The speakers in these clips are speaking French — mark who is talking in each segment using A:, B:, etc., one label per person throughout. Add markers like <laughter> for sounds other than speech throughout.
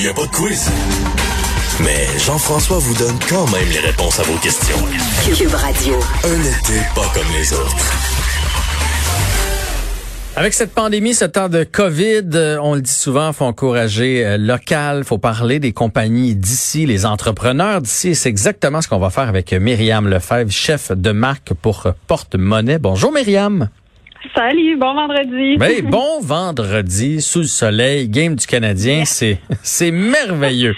A: Il n'y a pas de quiz. Mais Jean-François vous donne quand même les réponses à vos questions.
B: Cube Radio.
A: Un été pas comme les autres.
C: Avec cette pandémie, ce temps de COVID, euh, on le dit souvent, faut encourager euh, local, faut parler des compagnies d'ici, les entrepreneurs d'ici. C'est exactement ce qu'on va faire avec Myriam Lefebvre, chef de marque pour Porte-Monnaie. Bonjour Myriam.
D: Salut, bon vendredi.
C: Ben, bon vendredi, sous le soleil, game du Canadien, c'est c'est merveilleux.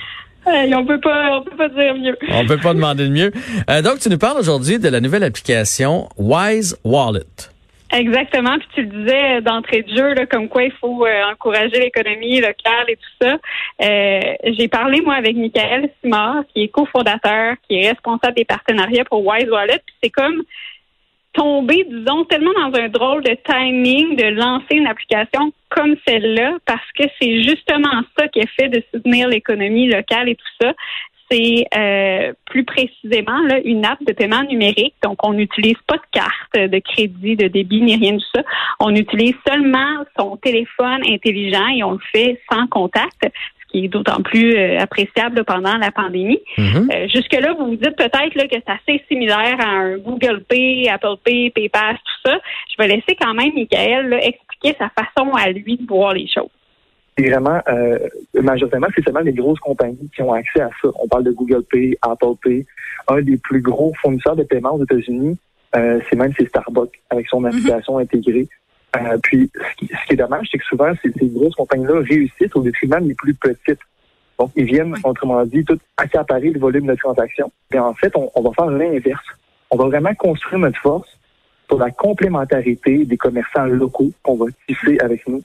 D: Hey, on peut pas, on peut pas dire mieux.
C: On peut pas demander de mieux. Euh, donc, tu nous parles aujourd'hui de la nouvelle application Wise Wallet.
D: Exactement. Puis tu le disais d'entrée de jeu, là, comme quoi il faut euh, encourager l'économie locale et tout ça. Euh, J'ai parlé moi avec Michael Simard, qui est cofondateur, qui est responsable des partenariats pour Wise Wallet. Puis c'est comme tomber, disons, tellement dans un drôle de timing de lancer une application comme celle-là, parce que c'est justement ça qui est fait de soutenir l'économie locale et tout ça. C'est euh, plus précisément là, une app de paiement numérique. Donc, on n'utilise pas de carte de crédit, de débit, ni rien de ça. On utilise seulement son téléphone intelligent et on le fait sans contact qui est d'autant plus euh, appréciable pendant la pandémie.
C: Mhm.
D: Euh, jusque-là, vous vous dites peut-être que c'est assez similaire à un Google Pay, Apple Pay, PayPal, tout ça. Je vais laisser quand même Michael là, expliquer sa façon à lui de voir les choses.
E: C'est vraiment, euh, majoritairement, c'est seulement les grosses compagnies qui ont accès à ça. On parle de Google Pay, Apple Pay. Un des plus gros fournisseurs de paiement aux États-Unis, euh, c'est même c'est Starbucks avec son application intégrée. Euh, puis, ce qui, ce qui est dommage, c'est que souvent, ces, ces grosses compagnies-là réussissent au détriment des plus petites. Donc, ils viennent, autrement dit, tout accaparer le volume de transactions. Et en fait, on, on va faire l'inverse. On va vraiment construire notre force sur la complémentarité des commerçants locaux qu'on va tisser avec nous.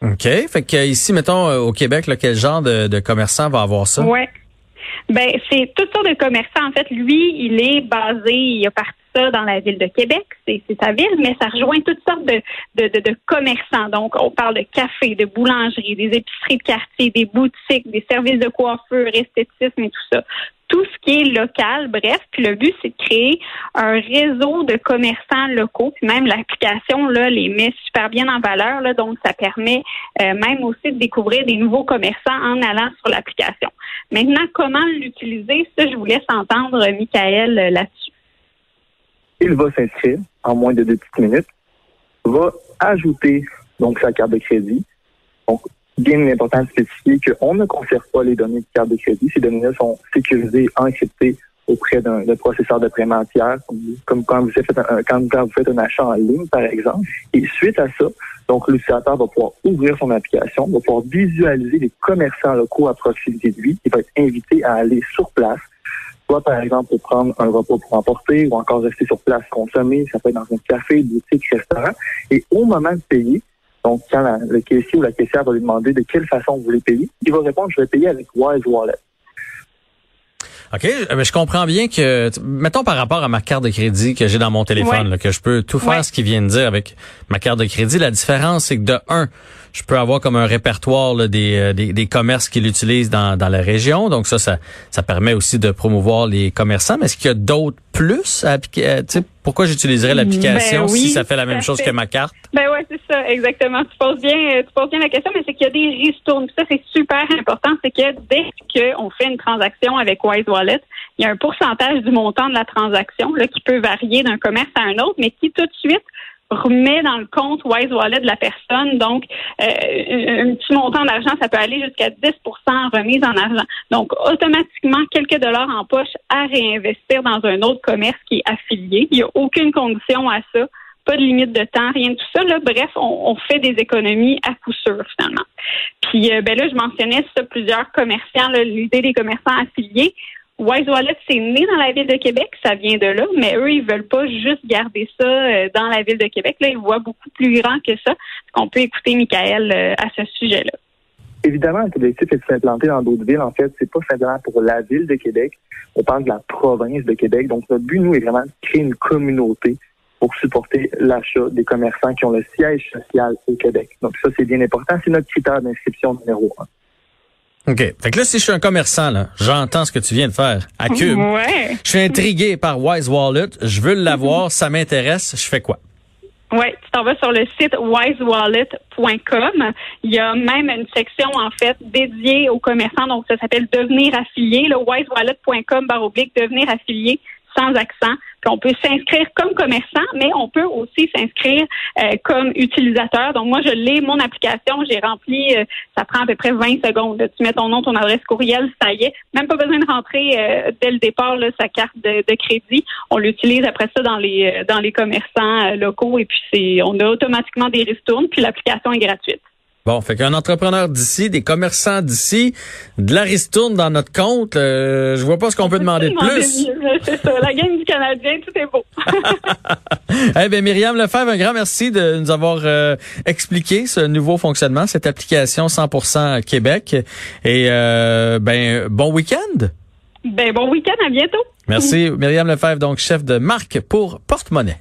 C: OK. Fait que ici, mettons, euh, au Québec, là, quel genre de, de commerçant va avoir ça?
D: Ouais. Ben, c'est toutes sortes de commerçants. En fait, lui, il est basé, il a parti ça dans la ville de Québec, c'est sa ville, mais ça rejoint toutes sortes de, commerçants. Donc, on parle de café, de boulangerie, des épiceries de quartier, des boutiques, des services de coiffure, esthétisme et tout ça. Tout ce qui est local, bref. Puis le but, c'est de créer un réseau de commerçants locaux. Puis même l'application, là, les met super bien en valeur. Là, donc, ça permet euh, même aussi de découvrir des nouveaux commerçants en allant sur l'application. Maintenant, comment l'utiliser? Ça, je vous laisse entendre Michael euh, là-dessus.
E: Il va s'inscrire en moins de deux petites minutes, va ajouter donc sa carte de crédit. Donc, bien important de spécifier qu'on ne conserve pas les données de carte de crédit. Ces données-là sont sécurisées, encryptées auprès d'un processeur de paiement comme, quand, vous faites un, quand vous faites un achat en ligne, par exemple. Et suite à ça, donc l'utilisateur va pouvoir ouvrir son application, va pouvoir visualiser les commerçants locaux à proximité de lui. Il va être invité à aller sur place soit par exemple pour prendre un repas pour emporter ou encore rester sur place consommer, ça peut être dans un café, boutique, restaurant. Et au moment de payer, donc quand la- le caissier ou la caissière va lui demander de quelle façon vous voulez payer, il va répondre je vais payer avec Wise Wallet.
C: OK, euh, mais je comprends bien que, mettons par rapport à ma carte de crédit que j'ai dans mon téléphone,
D: Ouais.
C: là, que je peux tout faire
D: Ouais.
C: ce qu'il vient de dire avec ma carte de crédit. La différence, c'est que de un, je peux avoir comme un répertoire là, des, euh, des, des commerces qui l'utilisent dans, dans la région. Donc ça, ça, ça permet aussi de promouvoir les commerçants. Mais est-ce qu'il y a d'autres plus à appliquer? euh, pourquoi j'utiliserais l'application
D: Ben oui,
C: si ça fait la même chose
D: fait.
C: que ma carte?
D: Ben ouais, c'est ça, exactement. Tu poses bien, euh, tu poses bien la question, mais c'est qu'il y a des ristournes. Ça, c'est super important. C'est que dès qu'on fait une transaction avec Wise Wallet, il y a un pourcentage du montant de la transaction là, qui peut varier d'un commerce à un autre, mais qui tout de suite remet dans le compte Wise Wallet de la personne. Donc, euh, un petit montant d'argent, ça peut aller jusqu'à 10 en remise en argent. Donc, automatiquement, quelques dollars en poche à réinvestir dans un autre commerce qui est affilié. Il n'y a aucune condition à ça pas de limite de temps, rien de tout ça. Là. Bref, on, on fait des économies à coup sûr, finalement. Puis euh, ben là, je mentionnais ça, plusieurs commerçants, l'idée des commerçants affiliés. Wise Wallet, c'est né dans la ville de Québec, ça vient de là, mais eux, ils veulent pas juste garder ça euh, dans la ville de Québec. Là, ils voient beaucoup plus grand que ça. On peut écouter Michael euh, à ce sujet-là?
E: Évidemment, l'objectif est de s'implanter dans d'autres villes. En fait, c'est pas simplement pour la ville de Québec. On parle de la province de Québec. Donc, notre but, nous, est vraiment de créer une communauté pour supporter l'achat des commerçants qui ont le siège social au Québec. Donc, ça, c'est bien important. C'est notre critère d'inscription numéro un.
C: OK. Fait que là, si je suis un commerçant, là, j'entends ce que tu viens de faire à Cube. <laughs>
D: Ouais.
C: Je suis intrigué par Wise Wallet. Je veux l'avoir. Ça m'intéresse. Je fais quoi?
D: Oui, tu t'en vas sur le site wisewallet.com. Il y a même une section, en fait, dédiée aux commerçants. Donc, ça s'appelle Devenir affilié. Le wisewallet.com barre oblique Devenir affilié sans accent. Puis on peut s'inscrire comme commerçant, mais on peut aussi s'inscrire euh, comme utilisateur. Donc moi, je l'ai, mon application, j'ai rempli, euh, ça prend à peu près 20 secondes. Tu mets ton nom, ton adresse courriel, ça y est. Même pas besoin de rentrer euh, dès le départ là, sa carte de, de crédit. On l'utilise après ça dans les dans les commerçants locaux et puis c'est on a automatiquement des ristournes, puis l'application est gratuite.
C: Bon, fait qu'un entrepreneur d'ici, des commerçants d'ici, de la ristourne dans notre compte, euh, je vois pas ce qu'on peut demander de plus.
D: C'est ça, la game du Canadien, tout est beau. <laughs>
C: eh bien, Myriam Lefebvre, un grand merci de nous avoir euh, expliqué ce nouveau fonctionnement, cette application 100% Québec. Et euh, ben, bon week-end.
D: Ben, bon week-end, à bientôt.
C: Merci, Myriam Lefebvre, donc chef de marque pour Porte-Monnaie.